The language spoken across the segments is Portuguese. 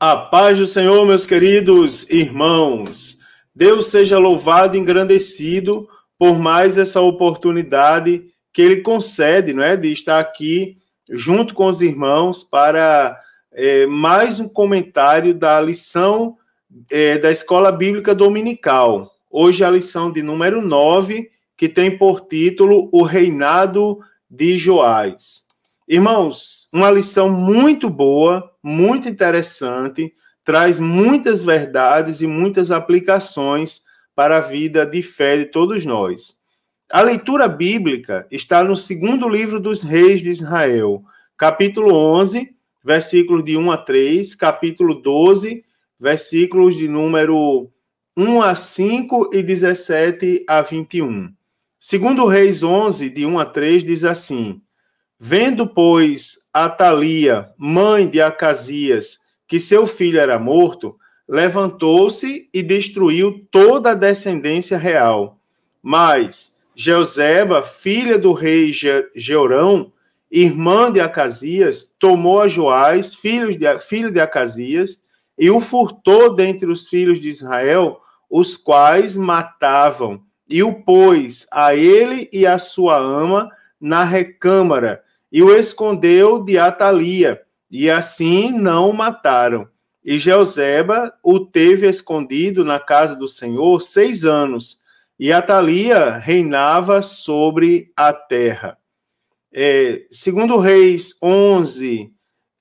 A paz do Senhor, meus queridos irmãos. Deus seja louvado e engrandecido por mais essa oportunidade que Ele concede, não é, de estar aqui junto com os irmãos para é, mais um comentário da lição é, da Escola Bíblica Dominical. Hoje a lição de número 9, que tem por título O Reinado de Joás. Irmãos, uma lição muito boa, muito interessante, traz muitas verdades e muitas aplicações para a vida de fé de todos nós. A leitura bíblica está no segundo livro dos reis de Israel, capítulo 11, versículos de 1 a 3, capítulo 12, versículos de número 1 a 5 e 17 a 21. Segundo Reis 11, de 1 a 3, diz assim: Vendo, pois, Atalia, mãe de Acasias, que seu filho era morto, levantou-se e destruiu toda a descendência real. Mas Jeuseba, filha do rei Georão, irmã de Acasias, tomou a Joás, filho de, filho de Acasias, e o furtou dentre os filhos de Israel, os quais matavam, e o pôs a ele e a sua ama na recâmara, e o escondeu de Atalia, e assim não o mataram. E Jeuseba o teve escondido na casa do Senhor seis anos, e Atalia reinava sobre a terra. É, segundo Reis 11,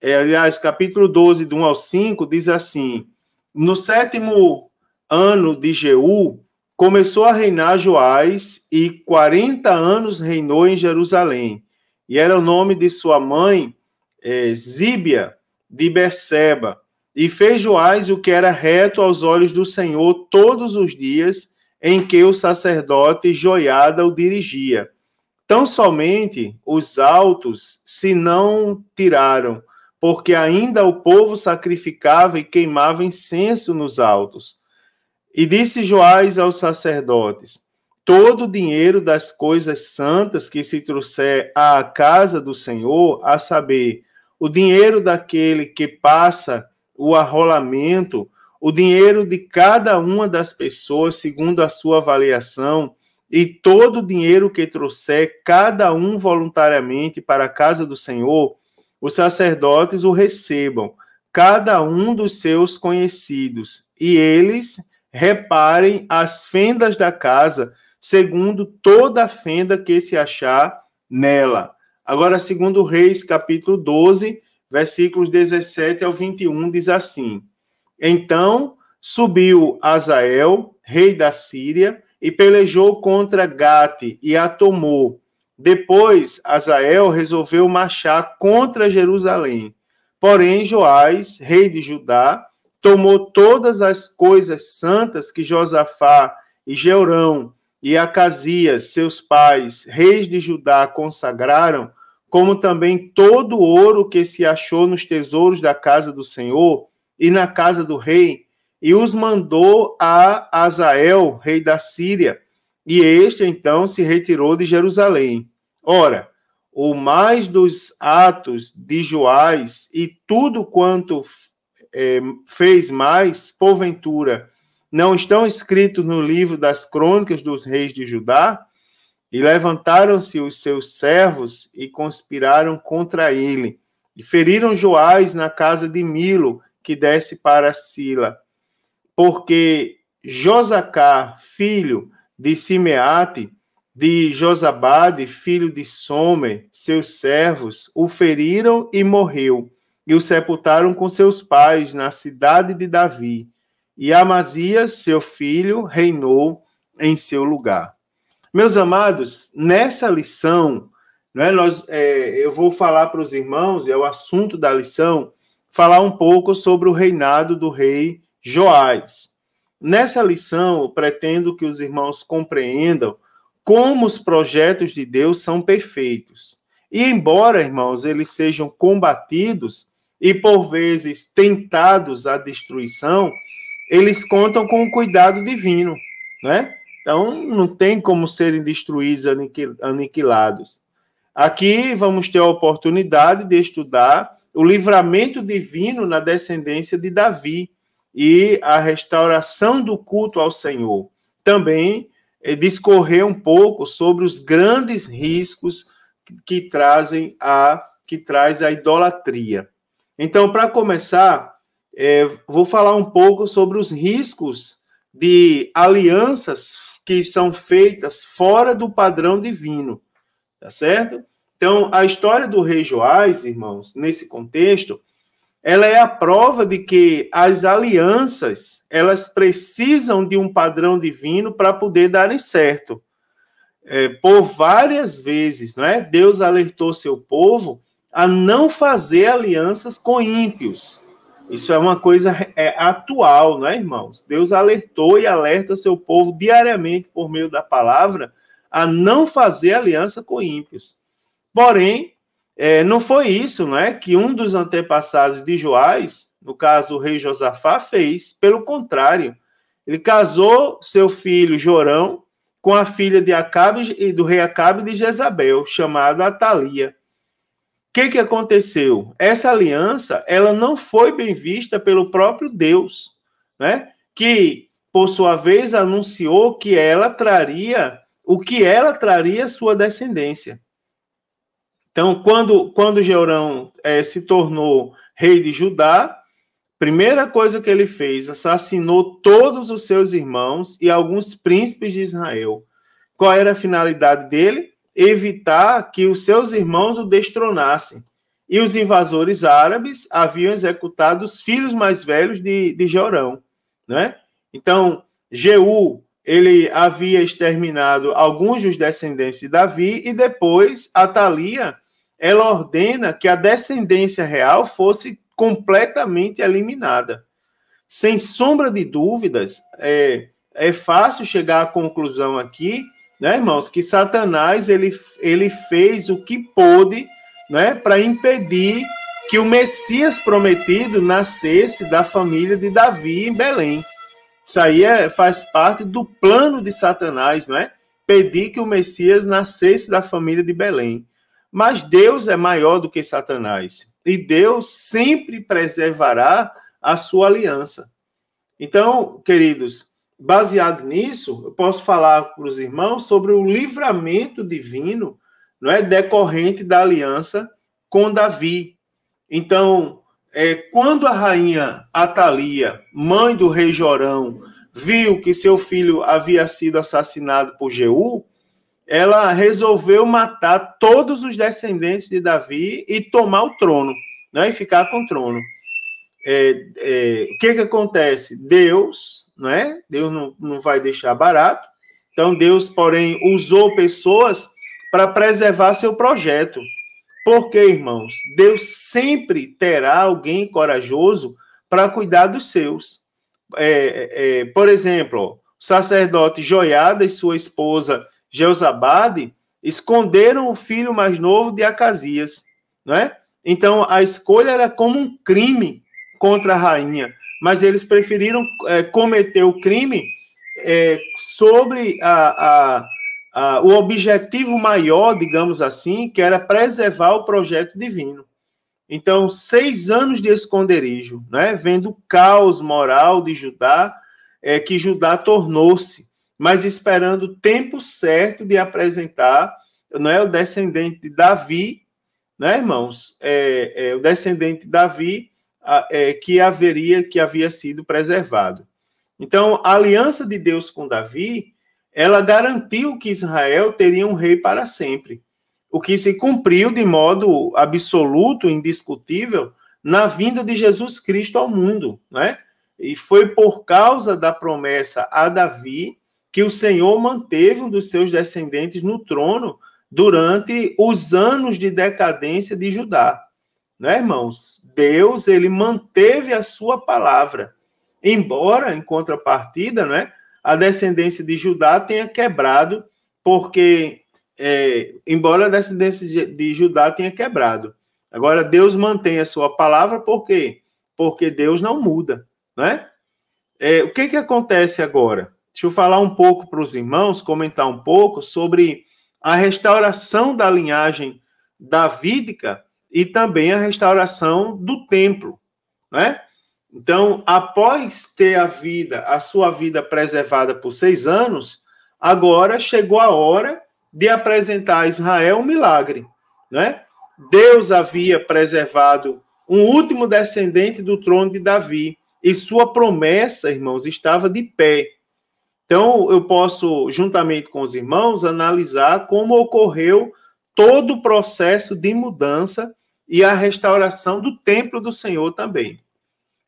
é, aliás, capítulo 12, do 1 ao 5, diz assim: No sétimo ano de Jeú, começou a reinar Joás, e 40 anos reinou em Jerusalém e era o nome de sua mãe, é, Zíbia, de Berseba. E fez Joás o que era reto aos olhos do Senhor todos os dias em que o sacerdote Joiada o dirigia. Tão somente os altos se não tiraram, porque ainda o povo sacrificava e queimava incenso nos altos. E disse Joás aos sacerdotes: todo o dinheiro das coisas santas que se trouxer à casa do Senhor, a saber, o dinheiro daquele que passa o arrolamento, o dinheiro de cada uma das pessoas segundo a sua avaliação, e todo o dinheiro que trouxer cada um voluntariamente para a casa do Senhor, os sacerdotes o recebam, cada um dos seus conhecidos, e eles reparem as fendas da casa segundo toda a fenda que se achar nela. Agora, segundo Reis, capítulo 12, versículos 17 ao 21, diz assim: Então subiu Azael, rei da Síria, e pelejou contra Gate e a tomou. Depois, Azael resolveu marchar contra Jerusalém. Porém, Joás, rei de Judá, tomou todas as coisas santas que Josafá e Jeurão, e Acasias, seus pais, reis de Judá, consagraram, como também todo o ouro que se achou nos tesouros da casa do Senhor e na casa do rei, e os mandou a Azael, rei da Síria, e este então se retirou de Jerusalém. Ora, o mais dos atos de Joás e tudo quanto é, fez mais, porventura, não estão escritos no livro das crônicas dos reis de Judá? E levantaram-se os seus servos e conspiraram contra ele, e feriram Joás na casa de Milo, que desce para Sila. Porque Josacá, filho de Simeate, de Josabade, filho de Somer, seus servos, o feriram e morreu, e o sepultaram com seus pais na cidade de Davi e Amazias, seu filho, reinou em seu lugar. Meus amados, nessa lição, né, nós, é, eu vou falar para os irmãos, é o assunto da lição, falar um pouco sobre o reinado do rei Joás. Nessa lição, eu pretendo que os irmãos compreendam como os projetos de Deus são perfeitos. E embora, irmãos, eles sejam combatidos e por vezes tentados à destruição, eles contam com o cuidado divino, né? Então, não tem como serem destruídos, aniquilados. Aqui vamos ter a oportunidade de estudar o livramento divino na descendência de Davi e a restauração do culto ao Senhor. Também é, discorrer um pouco sobre os grandes riscos que, que trazem a que traz a idolatria. Então, para começar, é, vou falar um pouco sobre os riscos de alianças que são feitas fora do padrão divino, tá certo? Então, a história do rei Joás, irmãos, nesse contexto, ela é a prova de que as alianças, elas precisam de um padrão divino para poder darem certo. É, por várias vezes, não é? Deus alertou seu povo a não fazer alianças com ímpios. Isso é uma coisa é, atual, não é, irmãos? Deus alertou e alerta seu povo diariamente por meio da palavra a não fazer aliança com ímpios. Porém, é, não foi isso, não é, que um dos antepassados de Joás, no caso o rei Josafá, fez. Pelo contrário, ele casou seu filho Jorão com a filha de Acabe e do rei Acabe de Jezabel, chamada Atalia que, que aconteceu? Essa aliança ela não foi bem vista pelo próprio Deus, né? que, por sua vez, anunciou que ela traria o que ela traria à sua descendência. Então, quando, quando Jeurão é, se tornou rei de Judá, primeira coisa que ele fez, assassinou todos os seus irmãos e alguns príncipes de Israel. Qual era a finalidade dele? Evitar que os seus irmãos o destronassem. E os invasores árabes haviam executado os filhos mais velhos de, de Jorão. Né? Então, Jeú ele havia exterminado alguns dos descendentes de Davi e depois Atalia ela ordena que a descendência real fosse completamente eliminada. Sem sombra de dúvidas, é, é fácil chegar à conclusão aqui né, irmãos, que Satanás ele, ele fez o que pôde, né, para impedir que o Messias prometido nascesse da família de Davi em Belém. Isso aí é, faz parte do plano de Satanás, não é? Pedir que o Messias nascesse da família de Belém. Mas Deus é maior do que Satanás. E Deus sempre preservará a sua aliança. Então, queridos, baseado nisso, eu posso falar para os irmãos sobre o livramento divino, não é decorrente da aliança com Davi. Então, é, quando a rainha Atalia, mãe do rei Jorão, viu que seu filho havia sido assassinado por Jeú, ela resolveu matar todos os descendentes de Davi e tomar o trono, né, e ficar com o trono. É, é, o que, que acontece? Deus não é? Deus não, não vai deixar barato. Então, Deus, porém, usou pessoas para preservar seu projeto. Por quê, irmãos? Deus sempre terá alguém corajoso para cuidar dos seus. É, é, por exemplo, o sacerdote Joiada e sua esposa Jeuzabade esconderam o filho mais novo de Acasias, não é? Então, a escolha era como um crime contra a rainha mas eles preferiram é, cometer o crime é, sobre a, a, a, o objetivo maior, digamos assim, que era preservar o projeto divino. Então, seis anos de esconderijo, né, vendo o caos moral de Judá, é, que Judá tornou-se, mas esperando o tempo certo de apresentar não é, o descendente de Davi, né, irmãos? É, é, o descendente de Davi é, que haveria, que havia sido preservado. Então, a aliança de Deus com Davi, ela garantiu que Israel teria um rei para sempre, o que se cumpriu de modo absoluto, indiscutível, na vinda de Jesus Cristo ao mundo, né? E foi por causa da promessa a Davi que o Senhor manteve um dos seus descendentes no trono durante os anos de decadência de Judá né, irmãos? Deus, ele manteve a sua palavra. Embora, em contrapartida, né, a descendência de Judá tenha quebrado, porque, é, embora a descendência de Judá tenha quebrado. Agora, Deus mantém a sua palavra, por quê? Porque Deus não muda, né? É, o que, que acontece agora? Deixa eu falar um pouco para os irmãos, comentar um pouco sobre a restauração da linhagem davídica e também a restauração do templo, né? Então, após ter a vida, a sua vida preservada por seis anos, agora chegou a hora de apresentar a Israel um milagre, né? Deus havia preservado um último descendente do trono de Davi, e sua promessa, irmãos, estava de pé. Então, eu posso, juntamente com os irmãos, analisar como ocorreu todo o processo de mudança e a restauração do templo do Senhor também.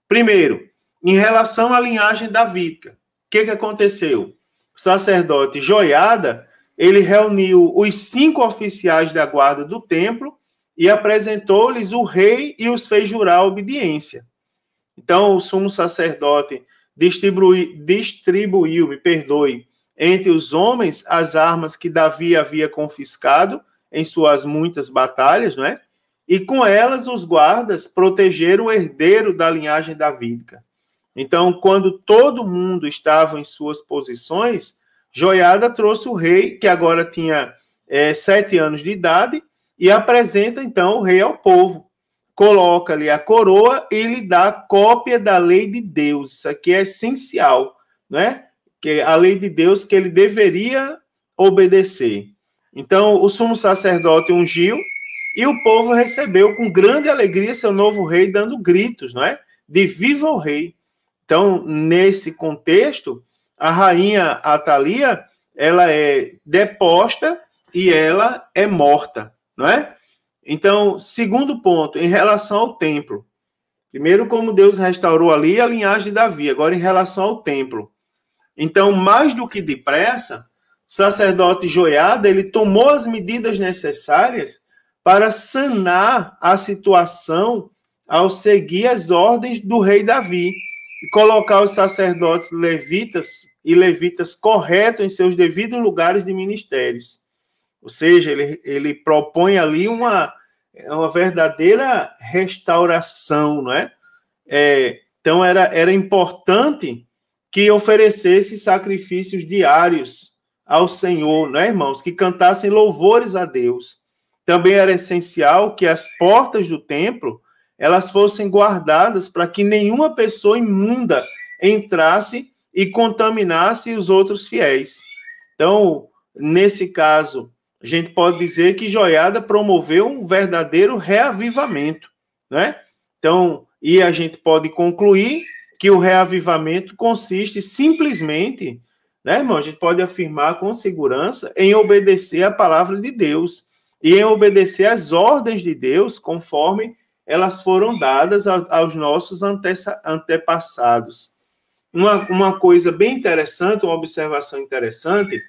Primeiro, em relação à linhagem davídica, o que, que aconteceu? O sacerdote Joiada, ele reuniu os cinco oficiais da guarda do templo e apresentou-lhes o rei e os fez jurar obediência. Então, o sumo sacerdote distribuiu, distribuiu, me perdoe, entre os homens as armas que Davi havia confiscado em suas muitas batalhas, não é? E com elas os guardas protegeram o herdeiro da linhagem davídica. Então, quando todo mundo estava em suas posições, Joiada trouxe o rei, que agora tinha é, sete anos de idade, e apresenta então o rei ao povo. Coloca-lhe a coroa e lhe dá cópia da lei de Deus. Isso aqui é essencial, né? Que a lei de Deus que ele deveria obedecer. Então, o sumo sacerdote ungiu e o povo recebeu com grande alegria seu novo rei, dando gritos, não é? De viva o rei. Então, nesse contexto, a rainha Atalia, ela é deposta e ela é morta não é? Então, segundo ponto, em relação ao templo. Primeiro, como Deus restaurou ali a linhagem de Davi, agora em relação ao templo. Então, mais do que depressa, o sacerdote Joiada, ele tomou as medidas necessárias para sanar a situação ao seguir as ordens do rei Davi e colocar os sacerdotes levitas e levitas corretos em seus devidos lugares de ministérios. Ou seja, ele, ele propõe ali uma, uma verdadeira restauração, não é? é então, era, era importante que oferecesse sacrifícios diários ao Senhor, não é, irmãos? Que cantassem louvores a Deus. Também era essencial que as portas do templo elas fossem guardadas para que nenhuma pessoa imunda entrasse e contaminasse os outros fiéis. Então, nesse caso, a gente pode dizer que Joiada promoveu um verdadeiro reavivamento, né? Então, e a gente pode concluir que o reavivamento consiste simplesmente, né, irmão? A gente pode afirmar com segurança em obedecer a palavra de Deus e em obedecer às ordens de Deus conforme elas foram dadas aos nossos antepassados. Uma, uma coisa bem interessante, uma observação interessante,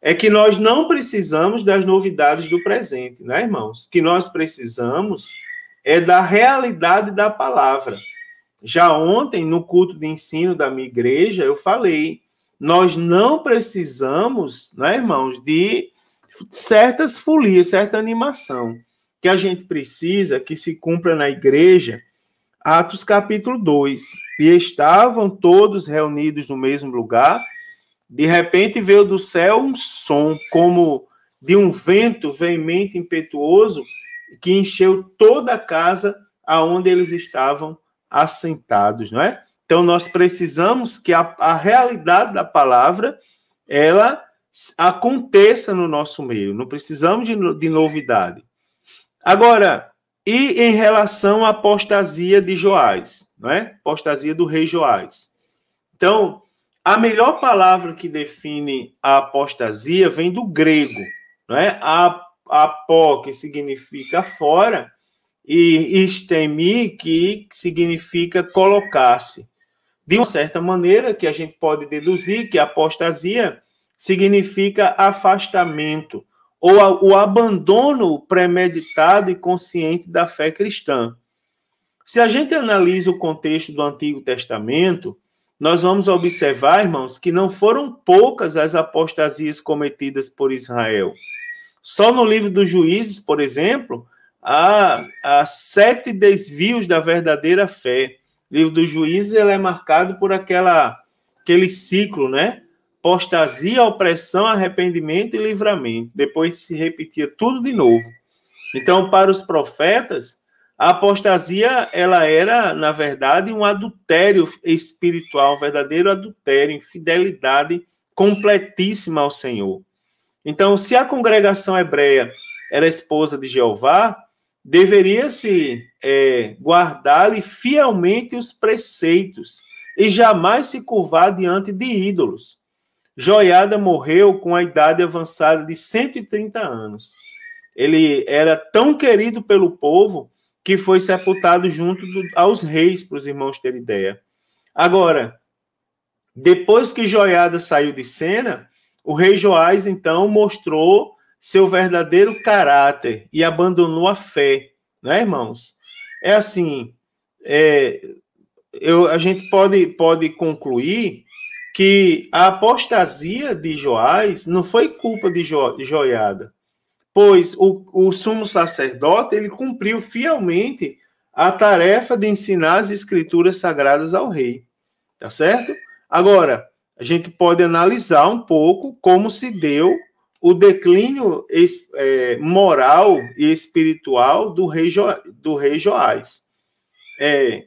é que nós não precisamos das novidades do presente, né, irmãos? Que nós precisamos é da realidade da palavra. Já ontem, no culto de ensino da minha igreja, eu falei, nós não precisamos, né, irmãos, de certas folias, certa animação. Que a gente precisa que se cumpra na igreja Atos capítulo 2. E estavam todos reunidos no mesmo lugar de repente veio do céu um som como de um vento veemente impetuoso que encheu toda a casa aonde eles estavam assentados, não é? Então nós precisamos que a, a realidade da palavra ela aconteça no nosso meio. Não precisamos de, de novidade. Agora, e em relação à apostasia de Joás, não é? Apostasia do rei Joás. Então, a melhor palavra que define a apostasia vem do grego, não é? A, apó, que significa fora, e estemi, que significa colocar-se. De uma certa maneira, que a gente pode deduzir que a apostasia significa afastamento, ou o abandono premeditado e consciente da fé cristã. Se a gente analisa o contexto do Antigo Testamento, nós vamos observar, irmãos, que não foram poucas as apostasias cometidas por Israel. Só no livro dos Juízes, por exemplo, há, há sete desvios da verdadeira fé. O livro dos Juízes ele é marcado por aquela, aquele ciclo, né? Apostasia, opressão, arrependimento e livramento. Depois se repetia tudo de novo. Então, para os profetas, a apostasia ela era, na verdade, um adultério espiritual, um verdadeiro adultério, infidelidade completíssima ao Senhor. Então, se a congregação hebreia era esposa de Jeová, deveria-se é, guardar-lhe fielmente os preceitos e jamais se curvar diante de ídolos. Joiada morreu com a idade avançada de 130 anos. Ele era tão querido pelo povo que foi sepultado junto do, aos reis, para os irmãos terem ideia. Agora, depois que Joiada saiu de cena, o rei Joás então mostrou seu verdadeiro caráter e abandonou a fé, né, irmãos? É assim, é, eu, a gente pode, pode concluir que a apostasia de Joás não foi culpa de jo, Joiada, pois o, o sumo sacerdote ele cumpriu fielmente a tarefa de ensinar as escrituras sagradas ao rei, tá certo? Agora, a gente pode analisar um pouco como se deu o declínio é, moral e espiritual do rei, jo, do rei Joás. É,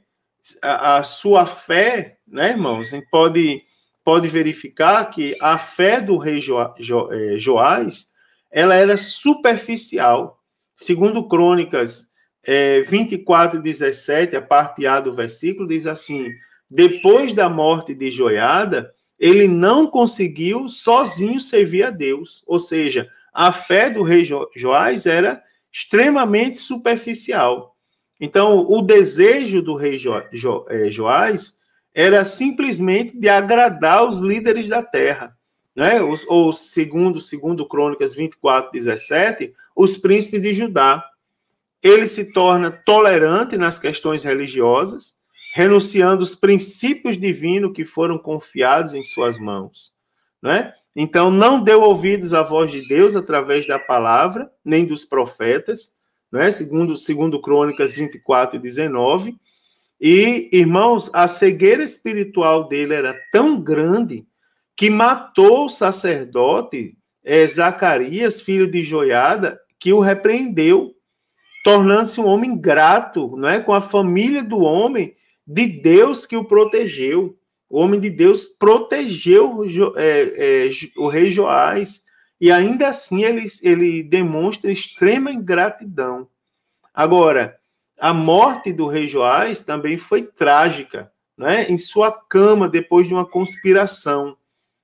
a, a, sua fé, né, irmãos, a gente pode, pode verificar que a fé do rei é, Joás ela era superficial. Segundo Crônicas é, 24, 17, a parte A do versículo, diz assim: depois da morte de Joiada, ele não conseguiu sozinho servir a Deus. Ou seja, a fé do rei jo Joás era extremamente superficial. Então, o desejo do rei jo é, Joás era simplesmente de agradar os líderes da terra. Né? Os, ou segundo, segundo Crônicas 24, 17, os príncipes de Judá. Ele se torna tolerante nas questões religiosas, renunciando os princípios divinos que foram confiados em suas mãos, né? Então não deu ouvidos à voz de Deus através da palavra, nem dos profetas, né? Segundo segundo Crônicas 24 e 19. E, irmãos, a cegueira espiritual dele era tão grande que matou o sacerdote é, Zacarias, filho de Joiada, que o repreendeu, tornando-se um homem grato, não é, com a família do homem de Deus que o protegeu. O homem de Deus protegeu é, é, o rei Joás. E ainda assim ele, ele demonstra extrema ingratidão. Agora, a morte do rei Joás também foi trágica, né? em sua cama, depois de uma conspiração.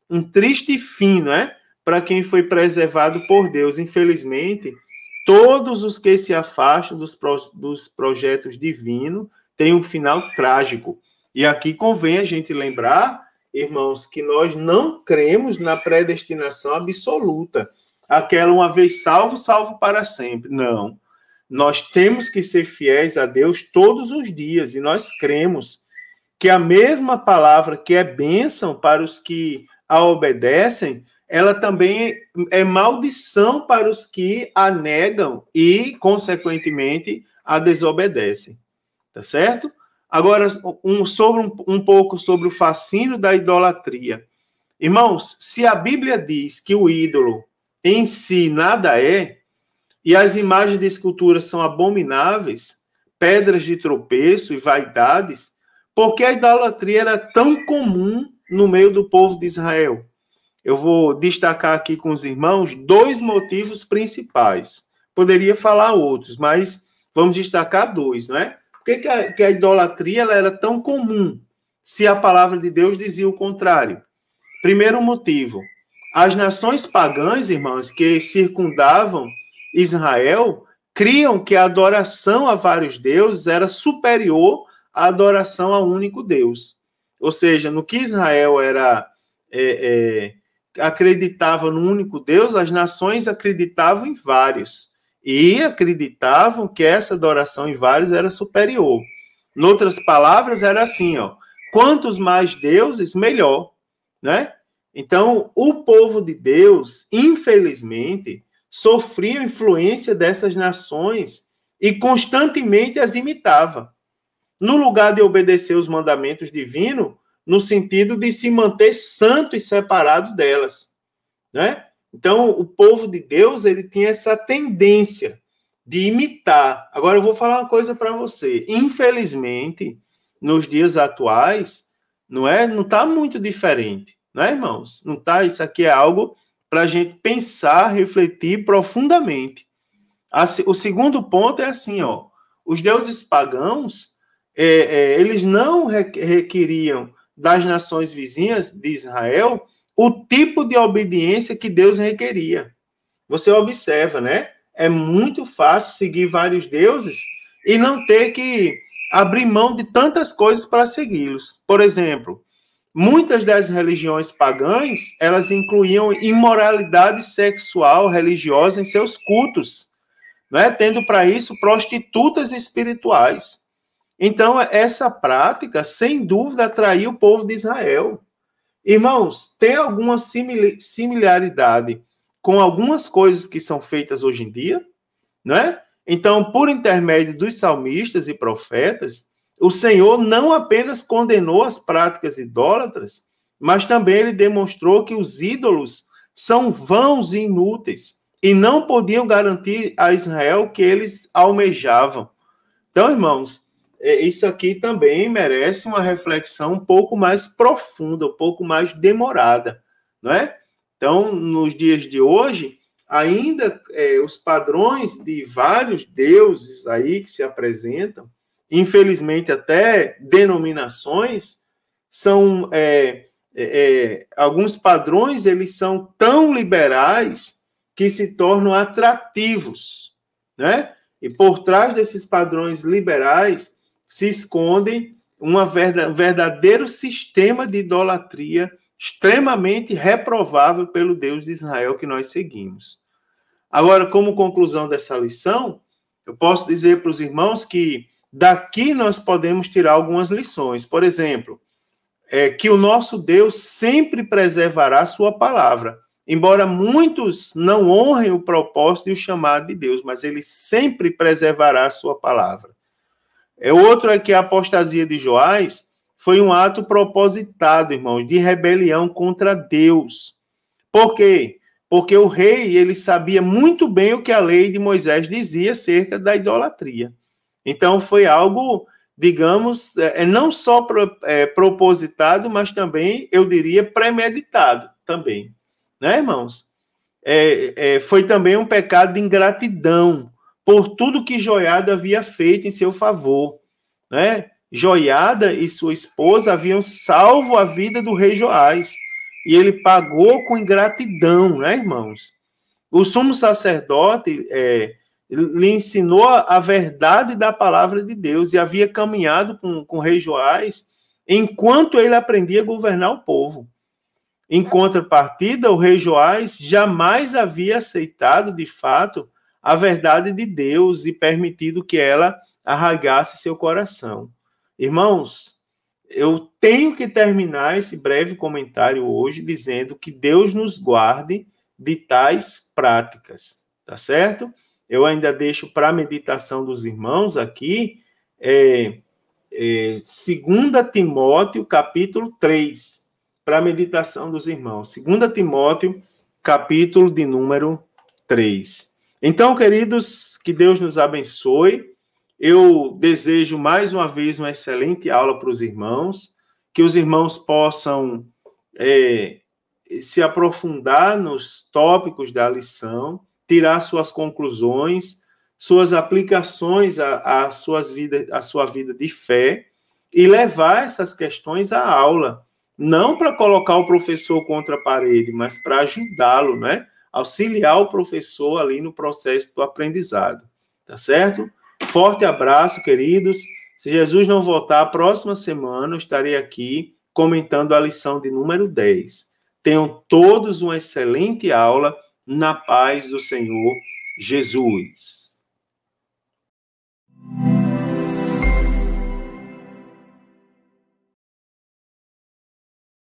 Um triste fim, né? Para quem foi preservado por Deus. Infelizmente, todos os que se afastam dos, pro, dos projetos divinos tem um final trágico. E aqui convém a gente lembrar, irmãos, que nós não cremos na predestinação absoluta. Aquela uma vez salvo, salvo para sempre. Não. Nós temos que ser fiéis a Deus todos os dias e nós cremos que a mesma palavra que é bênção para os que a obedecem, ela também é maldição para os que a negam e, consequentemente, a desobedecem tá certo? Agora, um, sobre um, um pouco sobre o fascínio da idolatria. Irmãos, se a Bíblia diz que o ídolo em si nada é, e as imagens de escultura são abomináveis, pedras de tropeço e vaidades, por que a idolatria era tão comum no meio do povo de Israel? Eu vou destacar aqui com os irmãos dois motivos principais. Poderia falar outros, mas vamos destacar dois, não é? que, que, a, que a idolatria ela era tão comum se a palavra de Deus dizia o contrário? Primeiro motivo: as nações pagãs, irmãos, que circundavam Israel, criam que a adoração a vários deuses era superior à adoração a um único Deus. Ou seja, no que Israel era é, é, acreditava no único Deus, as nações acreditavam em vários e acreditavam que essa adoração em vários era superior. Em outras palavras, era assim, ó, quantos mais deuses, melhor, né? Então, o povo de Deus, infelizmente, sofria influência dessas nações e constantemente as imitava. No lugar de obedecer os mandamentos divinos, no sentido de se manter santo e separado delas, né? Então, o povo de Deus, ele tinha essa tendência de imitar. Agora eu vou falar uma coisa para você. Infelizmente, nos dias atuais, não é, não está muito diferente, não é, irmãos? Não tá. Isso aqui é algo para a gente pensar, refletir profundamente. O segundo ponto é assim, ó. Os deuses pagãos, é, é, eles não requeriam das nações vizinhas de Israel o tipo de obediência que Deus requeria. Você observa, né? É muito fácil seguir vários deuses e não ter que abrir mão de tantas coisas para segui-los. Por exemplo, muitas das religiões pagãs, elas incluíam imoralidade sexual religiosa em seus cultos, né? tendo para isso prostitutas espirituais. Então, essa prática, sem dúvida, atraiu o povo de Israel. Irmãos, tem alguma similaridade com algumas coisas que são feitas hoje em dia, né? Então, por intermédio dos salmistas e profetas, o Senhor não apenas condenou as práticas idólatras, mas também ele demonstrou que os ídolos são vãos e inúteis e não podiam garantir a Israel o que eles almejavam. Então, irmãos, é, isso aqui também merece uma reflexão um pouco mais profunda, um pouco mais demorada, não é? Então, nos dias de hoje, ainda é, os padrões de vários deuses aí que se apresentam, infelizmente até denominações, são é, é, é, alguns padrões eles são tão liberais que se tornam atrativos, né? E por trás desses padrões liberais se escondem um verdadeiro sistema de idolatria extremamente reprovável pelo Deus de Israel que nós seguimos. Agora, como conclusão dessa lição, eu posso dizer para os irmãos que daqui nós podemos tirar algumas lições. Por exemplo, é que o nosso Deus sempre preservará sua palavra. Embora muitos não honrem o propósito e o chamado de Deus, mas ele sempre preservará sua palavra. É outro é que a apostasia de Joás foi um ato propositado, irmãos, de rebelião contra Deus. Por quê? Porque o rei, ele sabia muito bem o que a lei de Moisés dizia acerca da idolatria. Então foi algo, digamos, é, é não só pro, é, propositado, mas também, eu diria, premeditado também. Né, irmãos? É, é, foi também um pecado de ingratidão por tudo que Joiada havia feito em seu favor. Né? Joiada e sua esposa haviam salvo a vida do rei Joás. E ele pagou com ingratidão, né, irmãos? O sumo sacerdote é, lhe ensinou a verdade da palavra de Deus e havia caminhado com, com o rei Joás enquanto ele aprendia a governar o povo. Em contrapartida, o rei Joás jamais havia aceitado, de fato, a verdade de Deus e permitido que ela arraigasse seu coração. Irmãos, eu tenho que terminar esse breve comentário hoje dizendo que Deus nos guarde de tais práticas, tá certo? Eu ainda deixo para a meditação dos irmãos aqui, é, é, 2 Timóteo, capítulo 3, para a meditação dos irmãos. 2 Timóteo, capítulo de número 3. Então, queridos, que Deus nos abençoe. Eu desejo mais uma vez uma excelente aula para os irmãos, que os irmãos possam é, se aprofundar nos tópicos da lição, tirar suas conclusões, suas aplicações à, à, suas vida, à sua vida de fé e levar essas questões à aula, não para colocar o professor contra a parede, mas para ajudá-lo, né? Auxiliar o professor ali no processo do aprendizado, tá certo? Forte abraço, queridos. Se Jesus não voltar, a próxima semana eu estarei aqui comentando a lição de número 10. Tenham todos uma excelente aula na paz do Senhor Jesus.